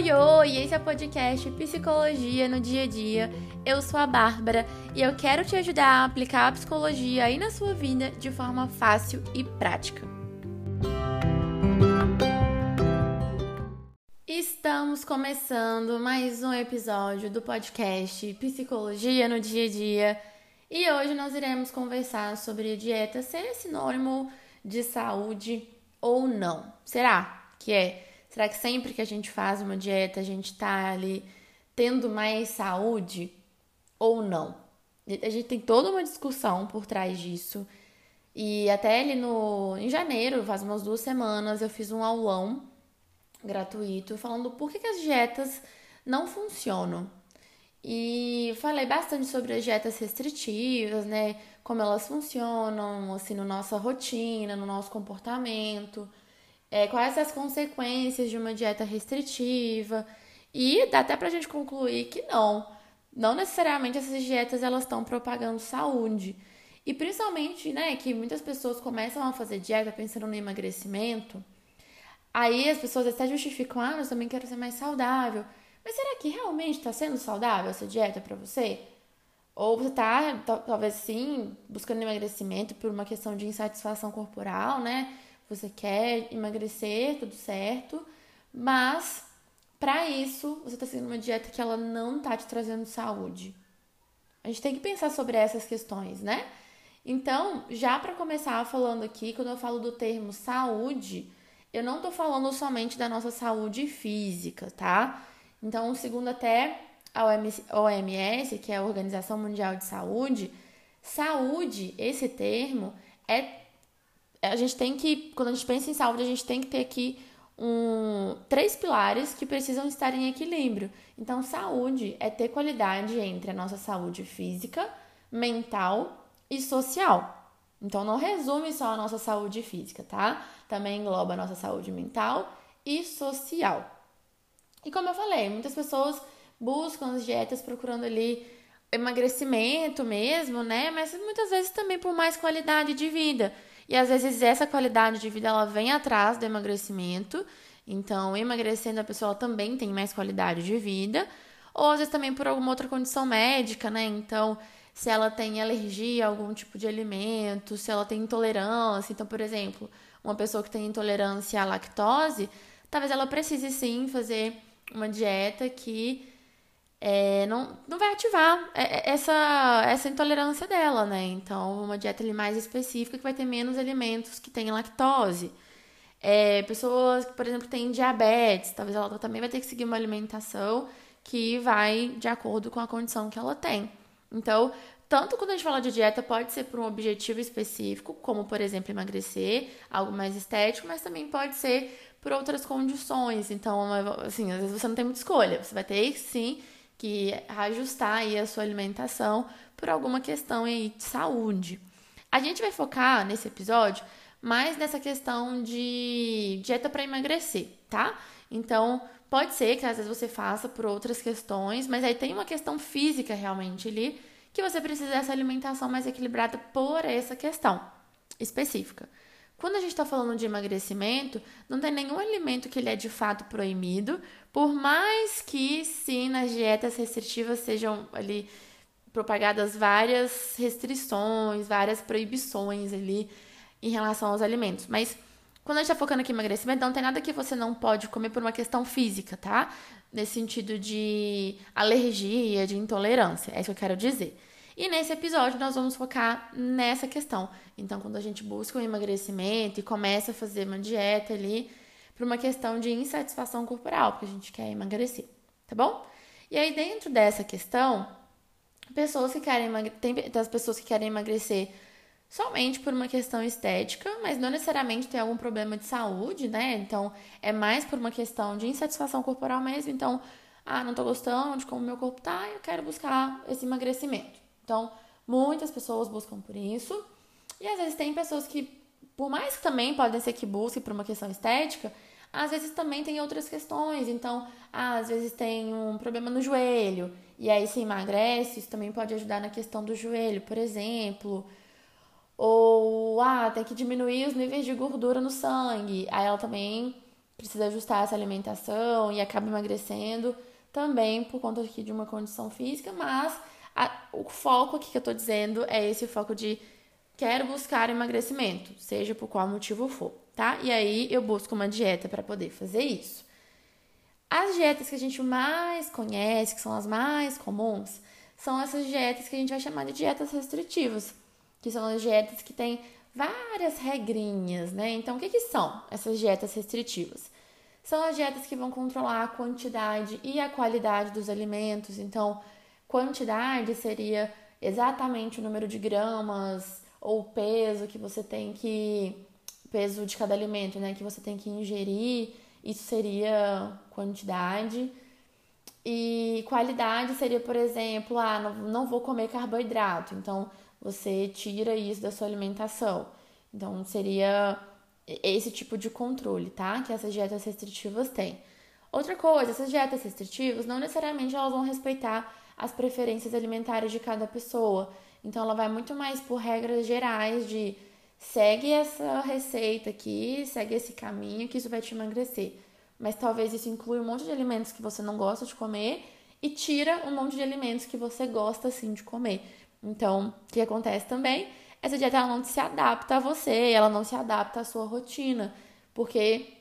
Oi, oi! Esse é o podcast Psicologia no Dia a Dia. Eu sou a Bárbara e eu quero te ajudar a aplicar a psicologia aí na sua vida de forma fácil e prática. Estamos começando mais um episódio do podcast Psicologia no Dia a Dia e hoje nós iremos conversar sobre dieta ser sinônimo de saúde ou não. Será que é? Será que sempre que a gente faz uma dieta a gente tá ali tendo mais saúde ou não? A gente tem toda uma discussão por trás disso. E até ali no em janeiro, faz umas duas semanas, eu fiz um aulão gratuito falando por que, que as dietas não funcionam. E falei bastante sobre as dietas restritivas, né? Como elas funcionam, assim, na nossa rotina, no nosso comportamento é, quais as consequências de uma dieta restritiva. E dá até pra gente concluir que não. Não necessariamente essas dietas elas estão propagando saúde. E principalmente, né, que muitas pessoas começam a fazer dieta pensando no emagrecimento. Aí as pessoas até justificam, ah, eu também quero ser mais saudável. Mas será que realmente está sendo saudável essa dieta para você? Ou você está, talvez sim, buscando emagrecimento por uma questão de insatisfação corporal, né? Você quer emagrecer, tudo certo, mas para isso você está seguindo uma dieta que ela não está te trazendo saúde. A gente tem que pensar sobre essas questões, né? Então, já para começar falando aqui, quando eu falo do termo saúde, eu não estou falando somente da nossa saúde física, tá? Então, segundo até a OMS, que é a Organização Mundial de Saúde, saúde, esse termo, é a gente tem que, quando a gente pensa em saúde, a gente tem que ter aqui um, três pilares que precisam estar em equilíbrio. Então, saúde é ter qualidade entre a nossa saúde física, mental e social. Então, não resume só a nossa saúde física, tá? Também engloba a nossa saúde mental e social. E como eu falei, muitas pessoas buscam as dietas procurando ali emagrecimento mesmo, né? Mas muitas vezes também por mais qualidade de vida. E às vezes essa qualidade de vida ela vem atrás do emagrecimento. Então, emagrecendo a pessoa também tem mais qualidade de vida, ou às vezes também por alguma outra condição médica, né? Então, se ela tem alergia a algum tipo de alimento, se ela tem intolerância. Então, por exemplo, uma pessoa que tem intolerância à lactose, talvez ela precise sim fazer uma dieta que é, não, não vai ativar é, é, essa, essa intolerância dela, né? Então, uma dieta ali mais específica que vai ter menos alimentos que têm lactose. É, pessoas que, por exemplo, têm diabetes, talvez ela também vai ter que seguir uma alimentação que vai de acordo com a condição que ela tem. Então, tanto quando a gente fala de dieta, pode ser por um objetivo específico, como, por exemplo, emagrecer, algo mais estético, mas também pode ser por outras condições. Então, assim, às vezes você não tem muita escolha. Você vai ter, sim, que ajustar aí a sua alimentação por alguma questão aí de saúde. A gente vai focar nesse episódio mais nessa questão de dieta para emagrecer, tá? Então, pode ser que às vezes você faça por outras questões, mas aí tem uma questão física realmente ali que você precisa dessa alimentação mais equilibrada por essa questão específica. Quando a gente está falando de emagrecimento, não tem nenhum alimento que ele é de fato proibido, por mais que sim nas dietas restritivas sejam ali propagadas várias restrições, várias proibições ali em relação aos alimentos. Mas quando a gente está focando aqui em emagrecimento, não tem nada que você não pode comer por uma questão física, tá? Nesse sentido de alergia, de intolerância, é isso que eu quero dizer. E nesse episódio nós vamos focar nessa questão. Então, quando a gente busca um emagrecimento e começa a fazer uma dieta ali, por uma questão de insatisfação corporal, porque a gente quer emagrecer, tá bom? E aí, dentro dessa questão, pessoas que querem tem pessoas que querem emagrecer somente por uma questão estética, mas não necessariamente tem algum problema de saúde, né? Então, é mais por uma questão de insatisfação corporal mesmo. Então, ah, não tô gostando de como meu corpo tá, eu quero buscar esse emagrecimento. Então, muitas pessoas buscam por isso. E às vezes tem pessoas que, por mais que também podem ser que busquem por uma questão estética, às vezes também tem outras questões. Então, às vezes tem um problema no joelho, e aí se emagrece, isso também pode ajudar na questão do joelho, por exemplo. Ou, ah, tem que diminuir os níveis de gordura no sangue. Aí ela também precisa ajustar essa alimentação e acaba emagrecendo, também por conta aqui de uma condição física, mas a, o foco aqui que eu tô dizendo é esse foco de quero buscar emagrecimento, seja por qual motivo for, tá? E aí eu busco uma dieta para poder fazer isso. As dietas que a gente mais conhece, que são as mais comuns, são essas dietas que a gente vai chamar de dietas restritivas, que são as dietas que têm várias regrinhas, né? Então, o que, que são essas dietas restritivas? São as dietas que vão controlar a quantidade e a qualidade dos alimentos. Então, quantidade seria exatamente o número de gramas ou peso que você tem que peso de cada alimento, né, que você tem que ingerir. Isso seria quantidade. E qualidade seria, por exemplo, ah, não, não vou comer carboidrato. Então, você tira isso da sua alimentação. Então, seria esse tipo de controle, tá? Que essas dietas restritivas têm. Outra coisa, essas dietas restritivas não necessariamente elas vão respeitar as preferências alimentares de cada pessoa. Então ela vai muito mais por regras gerais de segue essa receita aqui, segue esse caminho que isso vai te emagrecer. Mas talvez isso inclua um monte de alimentos que você não gosta de comer e tira um monte de alimentos que você gosta sim de comer. Então, o que acontece também? Essa dieta ela não se adapta a você, ela não se adapta à sua rotina, porque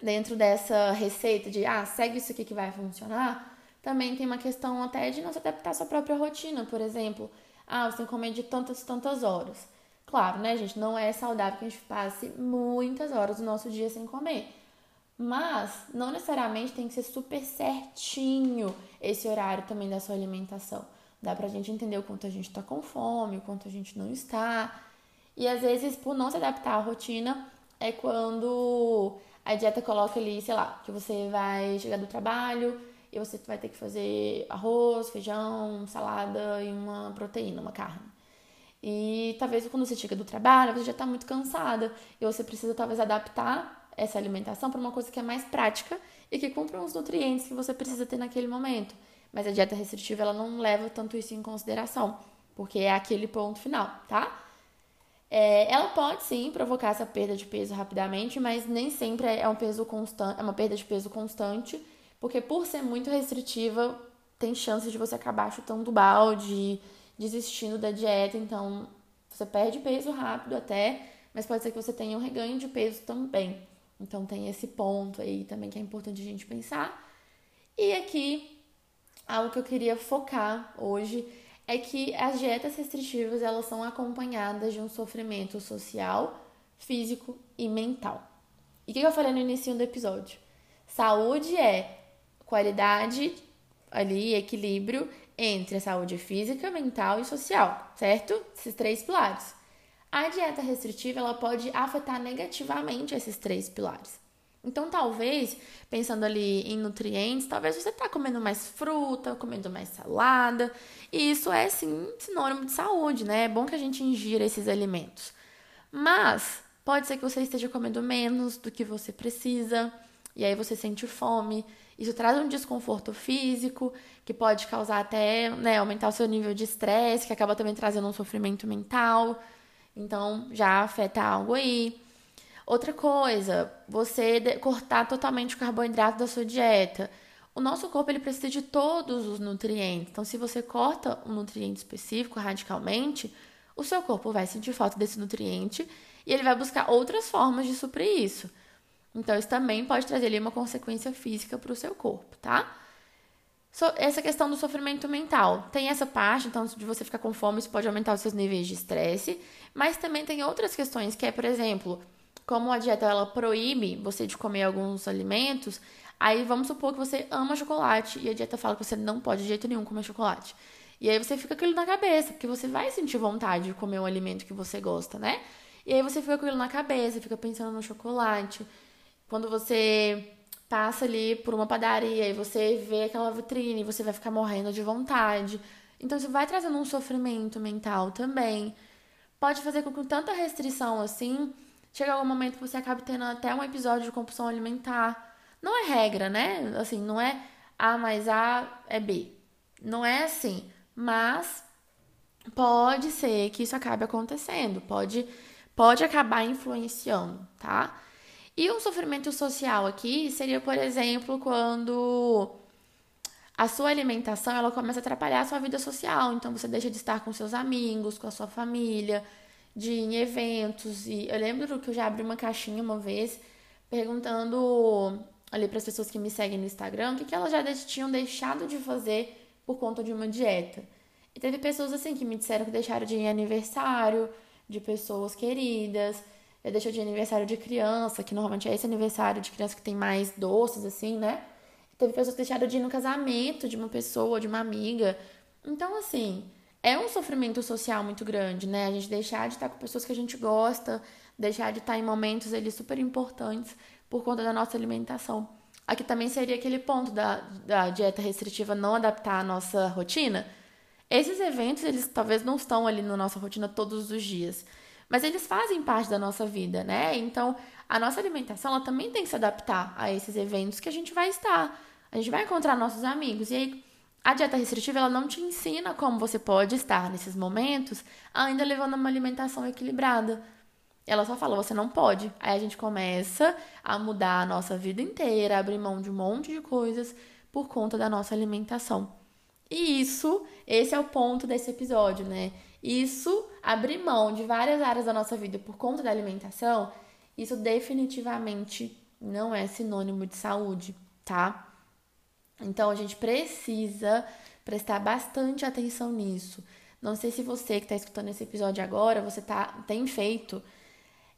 dentro dessa receita de ah, segue isso aqui que vai funcionar, também tem uma questão até de não se adaptar à sua própria rotina, por exemplo. Ah, você tem que comer de tantas tantas horas. Claro, né, gente? Não é saudável que a gente passe muitas horas do nosso dia sem comer. Mas não necessariamente tem que ser super certinho esse horário também da sua alimentação. Dá pra gente entender o quanto a gente tá com fome, o quanto a gente não está. E às vezes, por não se adaptar à rotina, é quando a dieta coloca ali, sei lá, que você vai chegar do trabalho e você vai ter que fazer arroz, feijão, salada e uma proteína, uma carne. E talvez quando você chega do trabalho, você já está muito cansada e você precisa talvez adaptar essa alimentação para uma coisa que é mais prática e que cumpra os nutrientes que você precisa ter naquele momento. Mas a dieta restritiva ela não leva tanto isso em consideração, porque é aquele ponto final, tá? É, ela pode sim provocar essa perda de peso rapidamente, mas nem sempre é um peso constante, é uma perda de peso constante, porque por ser muito restritiva, tem chances de você acabar chutando balde, desistindo da dieta, então você perde peso rápido até, mas pode ser que você tenha um reganho de peso também. Então tem esse ponto aí também que é importante a gente pensar. E aqui algo que eu queria focar hoje é que as dietas restritivas elas são acompanhadas de um sofrimento social, físico e mental. E o que eu falei no início do episódio? Saúde é qualidade ali, equilíbrio entre a saúde física, mental e social, certo? Esses três pilares. A dieta restritiva ela pode afetar negativamente esses três pilares. Então, talvez, pensando ali em nutrientes, talvez você está comendo mais fruta, comendo mais salada, e isso é sim sinônimo de saúde, né? É bom que a gente ingira esses alimentos. Mas pode ser que você esteja comendo menos do que você precisa, e aí você sente fome. Isso traz um desconforto físico, que pode causar até, né, aumentar o seu nível de estresse, que acaba também trazendo um sofrimento mental. Então, já afeta algo aí. Outra coisa, você cortar totalmente o carboidrato da sua dieta. O nosso corpo ele precisa de todos os nutrientes. Então, se você corta um nutriente específico radicalmente, o seu corpo vai sentir falta desse nutriente e ele vai buscar outras formas de suprir isso. Então, isso também pode trazer ali uma consequência física para o seu corpo, tá? So, essa questão do sofrimento mental. Tem essa parte, então, de você ficar com fome, isso pode aumentar os seus níveis de estresse, mas também tem outras questões, que é, por exemplo, como a dieta ela proíbe você de comer alguns alimentos, aí vamos supor que você ama chocolate e a dieta fala que você não pode de jeito nenhum comer chocolate. E aí você fica aquilo na cabeça, porque você vai sentir vontade de comer um alimento que você gosta, né? E aí você fica com aquilo na cabeça, fica pensando no chocolate. Quando você passa ali por uma padaria e você vê aquela vitrine, você vai ficar morrendo de vontade. Então isso vai trazendo um sofrimento mental também. Pode fazer com que tanta restrição assim chega algum momento que você acaba tendo até um episódio de compulsão alimentar. Não é regra, né? Assim, não é A mais A é B. Não é assim. Mas pode ser que isso acabe acontecendo. Pode, pode acabar influenciando, tá? E um sofrimento social aqui seria, por exemplo, quando a sua alimentação ela começa a atrapalhar a sua vida social. Então você deixa de estar com seus amigos, com a sua família, de ir em eventos. E eu lembro que eu já abri uma caixinha uma vez perguntando ali para as pessoas que me seguem no Instagram o que, que elas já tinham deixado de fazer por conta de uma dieta. E teve pessoas assim que me disseram que deixaram de ir em aniversário de pessoas queridas, já deixou de aniversário de criança, que normalmente é esse aniversário de criança que tem mais doces, assim, né? Teve pessoas que deixaram de ir no casamento de uma pessoa, de uma amiga. Então, assim, é um sofrimento social muito grande, né? A gente deixar de estar com pessoas que a gente gosta, deixar de estar em momentos ali super importantes por conta da nossa alimentação. Aqui também seria aquele ponto da, da dieta restritiva não adaptar a nossa rotina. Esses eventos, eles talvez não estão ali na nossa rotina todos os dias, mas eles fazem parte da nossa vida, né? Então, a nossa alimentação, ela também tem que se adaptar a esses eventos que a gente vai estar. A gente vai encontrar nossos amigos. E aí, a dieta restritiva, ela não te ensina como você pode estar nesses momentos, ainda levando uma alimentação equilibrada. Ela só fala, você não pode. Aí a gente começa a mudar a nossa vida inteira, abrir mão de um monte de coisas por conta da nossa alimentação. E isso, esse é o ponto desse episódio, né? Isso, abrir mão de várias áreas da nossa vida por conta da alimentação, isso definitivamente não é sinônimo de saúde, tá? Então a gente precisa prestar bastante atenção nisso. Não sei se você que está escutando esse episódio agora, você tá, tem feito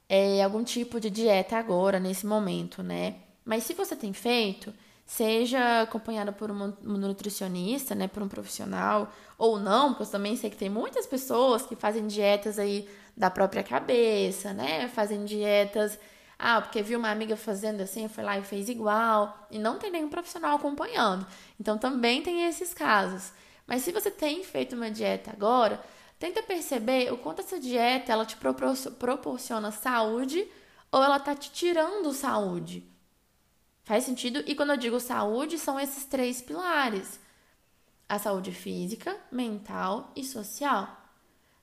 é, algum tipo de dieta agora, nesse momento, né? Mas se você tem feito, seja acompanhada por um nutricionista, né, por um profissional, ou não, porque eu também sei que tem muitas pessoas que fazem dietas aí da própria cabeça, né? Fazem dietas, ah, porque viu uma amiga fazendo assim, foi lá e fez igual, e não tem nenhum profissional acompanhando. Então também tem esses casos. Mas se você tem feito uma dieta agora, Tenta perceber o quanto essa dieta ela te proporciona saúde ou ela tá te tirando saúde. Faz sentido? E quando eu digo saúde, são esses três pilares: a saúde física, mental e social.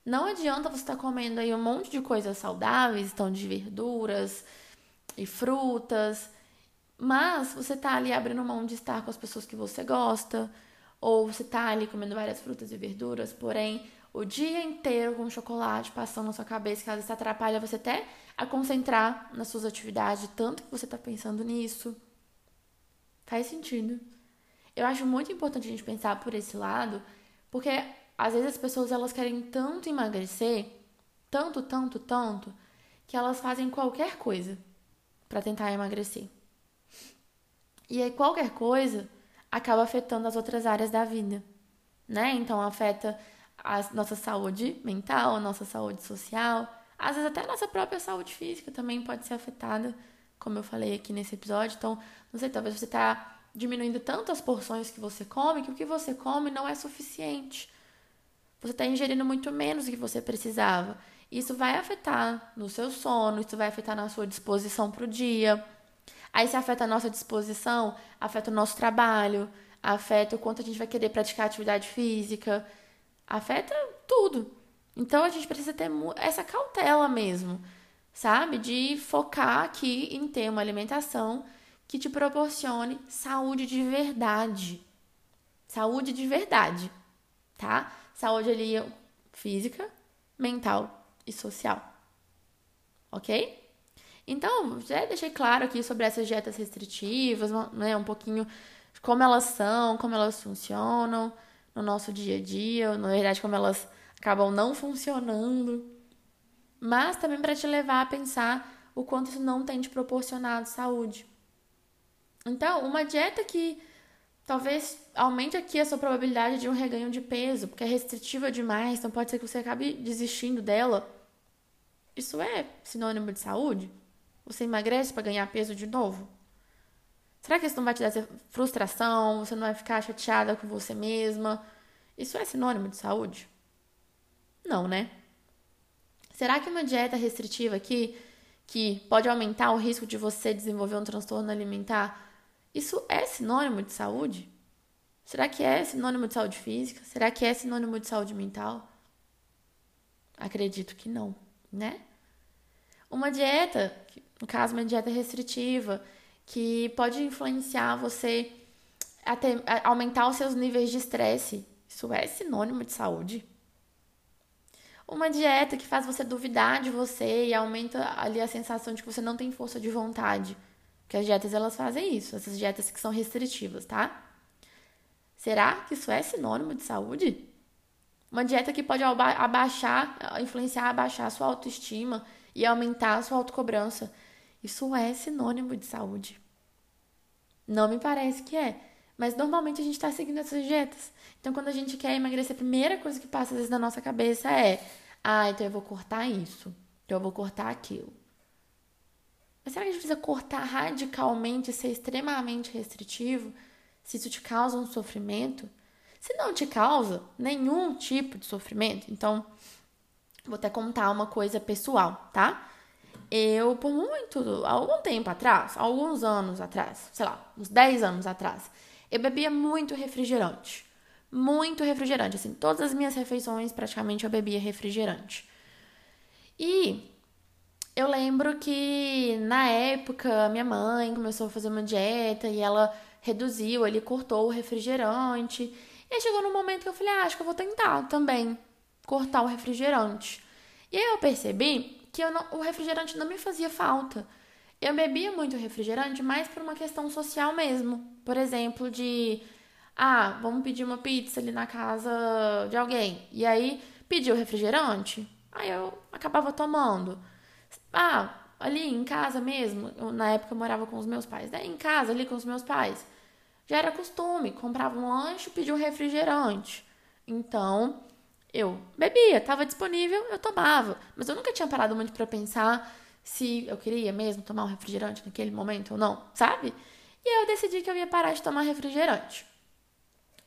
Não adianta você estar tá comendo aí um monte de coisas saudáveis, então de verduras e frutas, mas você tá ali abrindo mão de estar com as pessoas que você gosta, ou você tá ali comendo várias frutas e verduras, porém o dia inteiro com chocolate passando na sua cabeça, que às vezes atrapalha você até a concentrar nas suas atividades, tanto que você está pensando nisso. Faz sentido. Eu acho muito importante a gente pensar por esse lado, porque às vezes as pessoas elas querem tanto emagrecer, tanto, tanto, tanto, que elas fazem qualquer coisa para tentar emagrecer. E aí qualquer coisa acaba afetando as outras áreas da vida, né? Então afeta a nossa saúde mental, a nossa saúde social, às vezes até a nossa própria saúde física também pode ser afetada, como eu falei aqui nesse episódio. Então, não sei, talvez você está diminuindo tanto as porções que você come que o que você come não é suficiente. Você está ingerindo muito menos do que você precisava. Isso vai afetar no seu sono, isso vai afetar na sua disposição para o dia. Aí, se afeta a nossa disposição, afeta o nosso trabalho, afeta o quanto a gente vai querer praticar atividade física afeta tudo. Então a gente precisa ter essa cautela mesmo, sabe? De focar aqui em ter uma alimentação que te proporcione saúde de verdade. Saúde de verdade, tá? Saúde ali física, mental e social. Ok? Então, já deixei claro aqui sobre essas dietas restritivas, né? Um pouquinho como elas são, como elas funcionam no nosso dia a dia, na verdade, como elas acabam não funcionando, mas também para te levar a pensar o quanto isso não tem te proporcionado saúde. Então, uma dieta que talvez aumente aqui a sua probabilidade de um reganho de peso, porque é restritiva demais, então pode ser que você acabe desistindo dela. Isso é sinônimo de saúde? Você emagrece para ganhar peso de novo? Será que isso não vai te dar frustração? Você não vai ficar chateada com você mesma? Isso é sinônimo de saúde? Não, né? Será que uma dieta restritiva aqui, que pode aumentar o risco de você desenvolver um transtorno alimentar, isso é sinônimo de saúde? Será que é sinônimo de saúde física? Será que é sinônimo de saúde mental? Acredito que não, né? Uma dieta no caso, uma dieta restritiva, que pode influenciar você a, ter, a aumentar os seus níveis de estresse. Isso é sinônimo de saúde. Uma dieta que faz você duvidar de você e aumenta ali a sensação de que você não tem força de vontade. Porque as dietas elas fazem isso, essas dietas que são restritivas, tá? Será que isso é sinônimo de saúde? Uma dieta que pode abaixar, influenciar, abaixar a sua autoestima e aumentar a sua autocobrança. Isso é sinônimo de saúde. Não me parece que é. Mas normalmente a gente está seguindo essas dietas. Então, quando a gente quer emagrecer, a primeira coisa que passa às vezes na nossa cabeça é: ah, então eu vou cortar isso, então eu vou cortar aquilo. Mas será que a gente precisa cortar radicalmente, ser extremamente restritivo, se isso te causa um sofrimento? Se não te causa nenhum tipo de sofrimento, então vou até contar uma coisa pessoal, tá? Eu, por muito, algum tempo atrás, alguns anos atrás, sei lá, uns 10 anos atrás, eu bebia muito refrigerante. Muito refrigerante. Assim, todas as minhas refeições praticamente eu bebia refrigerante. E eu lembro que na época minha mãe começou a fazer uma dieta e ela reduziu, ele cortou o refrigerante. E aí chegou no momento que eu falei, ah, acho que eu vou tentar também cortar o refrigerante. E aí eu percebi que eu não, o refrigerante não me fazia falta. Eu bebia muito refrigerante, mais por uma questão social mesmo. Por exemplo, de ah, vamos pedir uma pizza ali na casa de alguém. E aí pediu refrigerante, aí eu acabava tomando. Ah, ali em casa mesmo, eu, na época eu morava com os meus pais, né? Em casa, ali com os meus pais. Já era costume, comprava um lanche, pedia um refrigerante. Então, eu bebia, estava disponível, eu tomava. Mas eu nunca tinha parado muito para pensar se eu queria mesmo tomar um refrigerante naquele momento ou não, sabe? E aí eu decidi que eu ia parar de tomar refrigerante.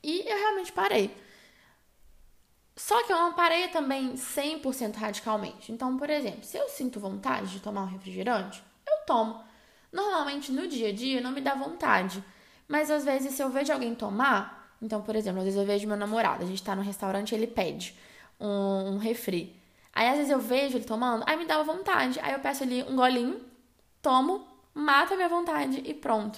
E eu realmente parei. Só que eu não parei também 100% radicalmente. Então, por exemplo, se eu sinto vontade de tomar um refrigerante, eu tomo. Normalmente no dia a dia não me dá vontade. Mas às vezes, se eu vejo alguém tomar, então, por exemplo, às vezes eu vejo meu namorado, a gente tá no restaurante ele pede um, um refri. Aí às vezes eu vejo ele tomando, aí me dá vontade. Aí eu peço ali um golinho, tomo, mata a minha vontade e pronto.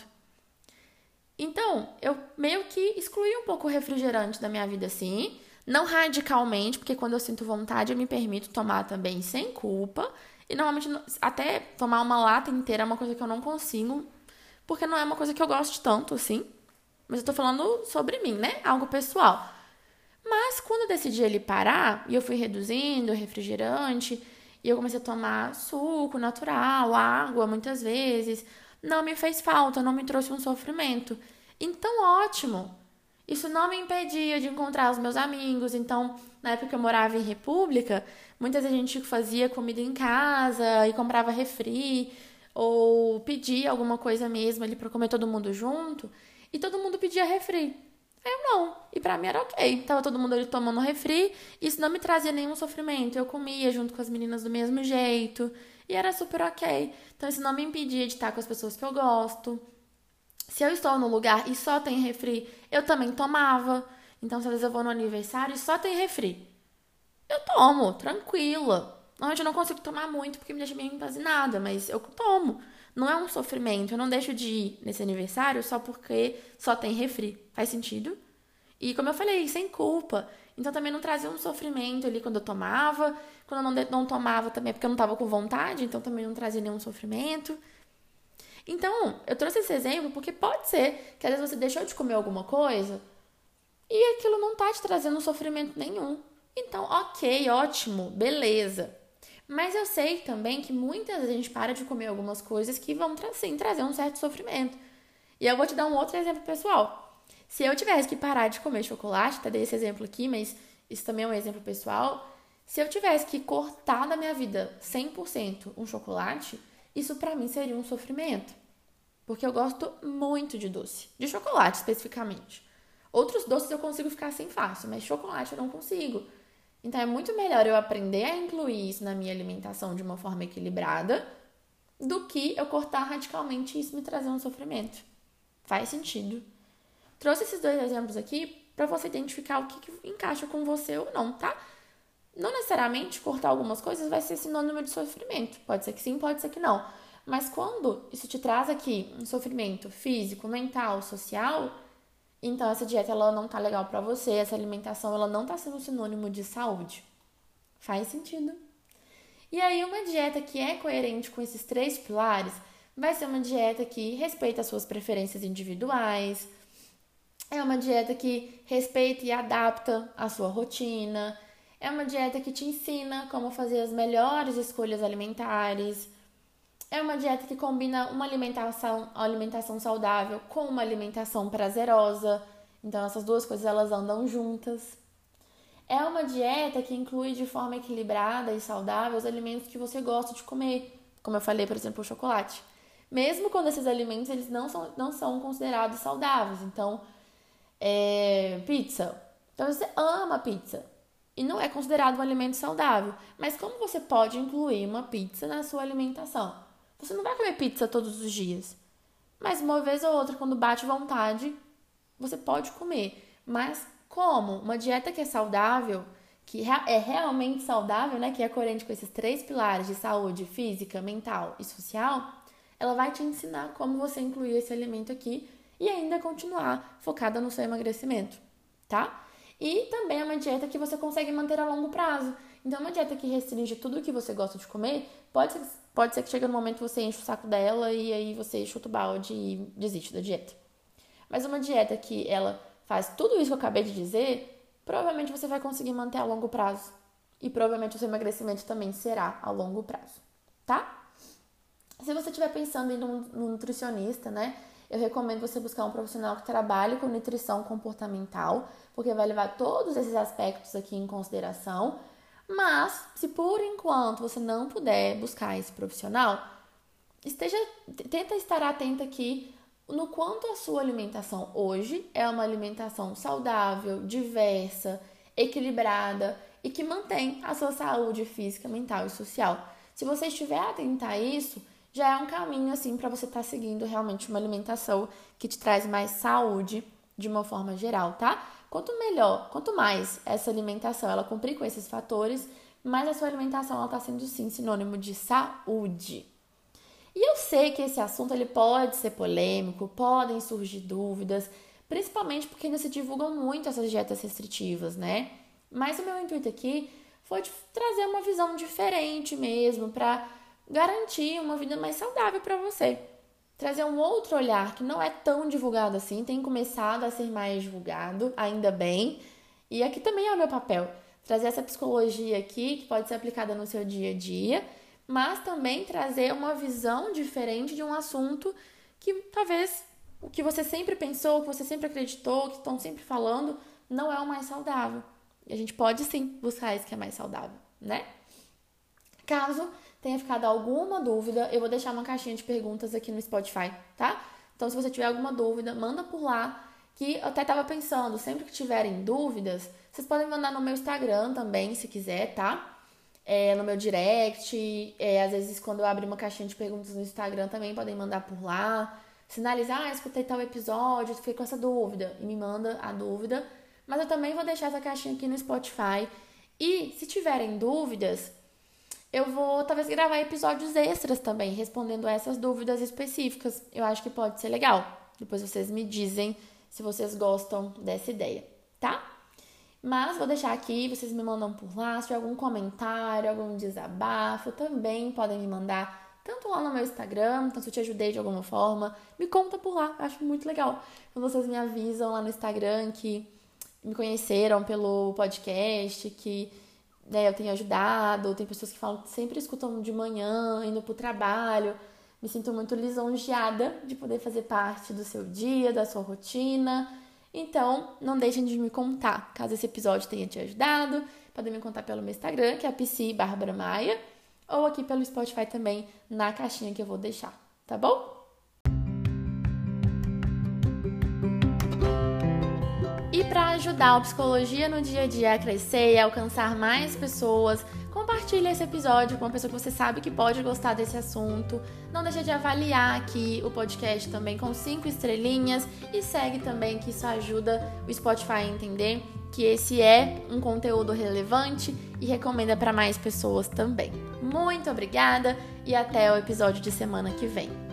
Então, eu meio que excluí um pouco o refrigerante da minha vida assim. Não radicalmente, porque quando eu sinto vontade eu me permito tomar também sem culpa. E normalmente, até tomar uma lata inteira é uma coisa que eu não consigo, porque não é uma coisa que eu gosto tanto assim. Mas eu tô falando sobre mim, né? Algo pessoal. Mas quando eu decidi ele parar, e eu fui reduzindo o refrigerante, e eu comecei a tomar suco natural, água muitas vezes, não me fez falta, não me trouxe um sofrimento. Então, ótimo! Isso não me impedia de encontrar os meus amigos. Então, na época que eu morava em República, muitas vezes a gente fazia comida em casa e comprava refri, ou pedia alguma coisa mesmo ali para comer todo mundo junto. E todo mundo pedia refri. Eu não. E para mim era ok. Tava todo mundo ali tomando refri. Isso não me trazia nenhum sofrimento. Eu comia junto com as meninas do mesmo jeito. E era super ok. Então isso não me impedia de estar com as pessoas que eu gosto. Se eu estou no lugar e só tem refri, eu também tomava. Então, se às vezes eu vou no aniversário e só tem refri, eu tomo, tranquila. Normalmente eu não consigo tomar muito porque me deixa meio empazinada, mas eu tomo. Não é um sofrimento. Eu não deixo de ir nesse aniversário só porque só tem refri. Faz sentido? E como eu falei, sem culpa. Então também não trazia um sofrimento ali quando eu tomava. Quando eu não, não tomava também porque eu não tava com vontade, então também não trazia nenhum sofrimento. Então, eu trouxe esse exemplo porque pode ser que às vezes você deixou de comer alguma coisa e aquilo não tá te trazendo sofrimento nenhum. Então, ok, ótimo, beleza. Mas eu sei também que muitas vezes a gente para de comer algumas coisas que vão sim, trazer um certo sofrimento. E eu vou te dar um outro exemplo pessoal. Se eu tivesse que parar de comer chocolate, até dei esse exemplo aqui, mas isso também é um exemplo pessoal. Se eu tivesse que cortar da minha vida 100% um chocolate, isso para mim seria um sofrimento. Porque eu gosto muito de doce, de chocolate especificamente. Outros doces eu consigo ficar sem fácil, mas chocolate eu não consigo. Então é muito melhor eu aprender a incluir isso na minha alimentação de uma forma equilibrada do que eu cortar radicalmente e isso me trazer um sofrimento. Faz sentido. Trouxe esses dois exemplos aqui para você identificar o que, que encaixa com você ou não, tá? Não necessariamente cortar algumas coisas vai ser sinônimo de sofrimento. Pode ser que sim, pode ser que não. Mas quando isso te traz aqui um sofrimento físico, mental, social, então essa dieta ela não tá legal para você, essa alimentação ela não tá sendo sinônimo de saúde. Faz sentido? E aí uma dieta que é coerente com esses três pilares vai ser uma dieta que respeita as suas preferências individuais, é uma dieta que respeita e adapta a sua rotina, é uma dieta que te ensina como fazer as melhores escolhas alimentares. É uma dieta que combina uma alimentação, alimentação saudável com uma alimentação prazerosa. Então essas duas coisas elas andam juntas. É uma dieta que inclui de forma equilibrada e saudável os alimentos que você gosta de comer, como eu falei, por exemplo, o chocolate. Mesmo quando esses alimentos eles não são, não são considerados saudáveis. Então, é, pizza. Então você ama pizza e não é considerado um alimento saudável. Mas como você pode incluir uma pizza na sua alimentação? Você não vai comer pizza todos os dias. Mas uma vez ou outra, quando bate vontade, você pode comer. Mas como? Uma dieta que é saudável, que é realmente saudável, né? Que é coerente com esses três pilares de saúde física, mental e social, ela vai te ensinar como você incluir esse alimento aqui e ainda continuar focada no seu emagrecimento, tá? E também é uma dieta que você consegue manter a longo prazo. Então, uma dieta que restringe tudo o que você gosta de comer, pode pode ser que chegue no momento que você enche o saco dela e aí você chuta o balde e desiste da dieta. Mas uma dieta que ela faz tudo isso que eu acabei de dizer, provavelmente você vai conseguir manter a longo prazo. E provavelmente o seu emagrecimento também será a longo prazo, tá? Se você estiver pensando em um nutricionista, né? Eu recomendo você buscar um profissional que trabalhe com nutrição comportamental, porque vai levar todos esses aspectos aqui em consideração mas, se por enquanto você não puder buscar esse profissional, esteja, tenta estar atenta aqui no quanto a sua alimentação hoje é uma alimentação saudável, diversa, equilibrada e que mantém a sua saúde física, mental e social. Se você estiver atenta a isso, já é um caminho assim para você estar tá seguindo realmente uma alimentação que te traz mais saúde de uma forma geral, tá? Quanto melhor, quanto mais essa alimentação ela cumprir com esses fatores, mais a sua alimentação está sendo sim sinônimo de saúde. E eu sei que esse assunto ele pode ser polêmico, podem surgir dúvidas, principalmente porque ainda se divulgam muito essas dietas restritivas, né? Mas o meu intuito aqui foi de trazer uma visão diferente mesmo, para garantir uma vida mais saudável para você trazer um outro olhar que não é tão divulgado assim, tem começado a ser mais divulgado, ainda bem. E aqui também é o meu papel, trazer essa psicologia aqui que pode ser aplicada no seu dia a dia, mas também trazer uma visão diferente de um assunto que talvez o que você sempre pensou, o que você sempre acreditou, que estão sempre falando, não é o mais saudável. E a gente pode sim buscar isso que é mais saudável, né? Caso tenha ficado alguma dúvida, eu vou deixar uma caixinha de perguntas aqui no Spotify, tá? Então, se você tiver alguma dúvida, manda por lá. Que eu até tava pensando, sempre que tiverem dúvidas, vocês podem mandar no meu Instagram também, se quiser, tá? É, no meu direct. É, às vezes, quando eu abrir uma caixinha de perguntas no Instagram, também podem mandar por lá. Sinalizar, ah, escutei tal episódio, fiquei com essa dúvida. E me manda a dúvida. Mas eu também vou deixar essa caixinha aqui no Spotify. E se tiverem dúvidas, eu vou talvez gravar episódios extras também, respondendo essas dúvidas específicas. Eu acho que pode ser legal. Depois vocês me dizem se vocês gostam dessa ideia, tá? Mas vou deixar aqui, vocês me mandam por lá. Se tiver algum comentário, algum desabafo, também podem me mandar tanto lá no meu Instagram, então se eu te ajudei de alguma forma, me conta por lá. Acho muito legal quando vocês me avisam lá no Instagram que me conheceram pelo podcast, que né, eu tenho ajudado, tem pessoas que falam que sempre escutam de manhã, indo pro trabalho. Me sinto muito lisonjeada de poder fazer parte do seu dia, da sua rotina. Então, não deixem de me contar, caso esse episódio tenha te ajudado. Podem me contar pelo meu Instagram, que é PC Bárbara Maia, ou aqui pelo Spotify também, na caixinha que eu vou deixar, tá bom? Para ajudar a psicologia no dia a dia a crescer e alcançar mais pessoas, compartilhe esse episódio com uma pessoa que você sabe que pode gostar desse assunto. Não deixe de avaliar aqui o podcast também com cinco estrelinhas e segue também que isso ajuda o Spotify a entender que esse é um conteúdo relevante e recomenda para mais pessoas também. Muito obrigada e até o episódio de semana que vem.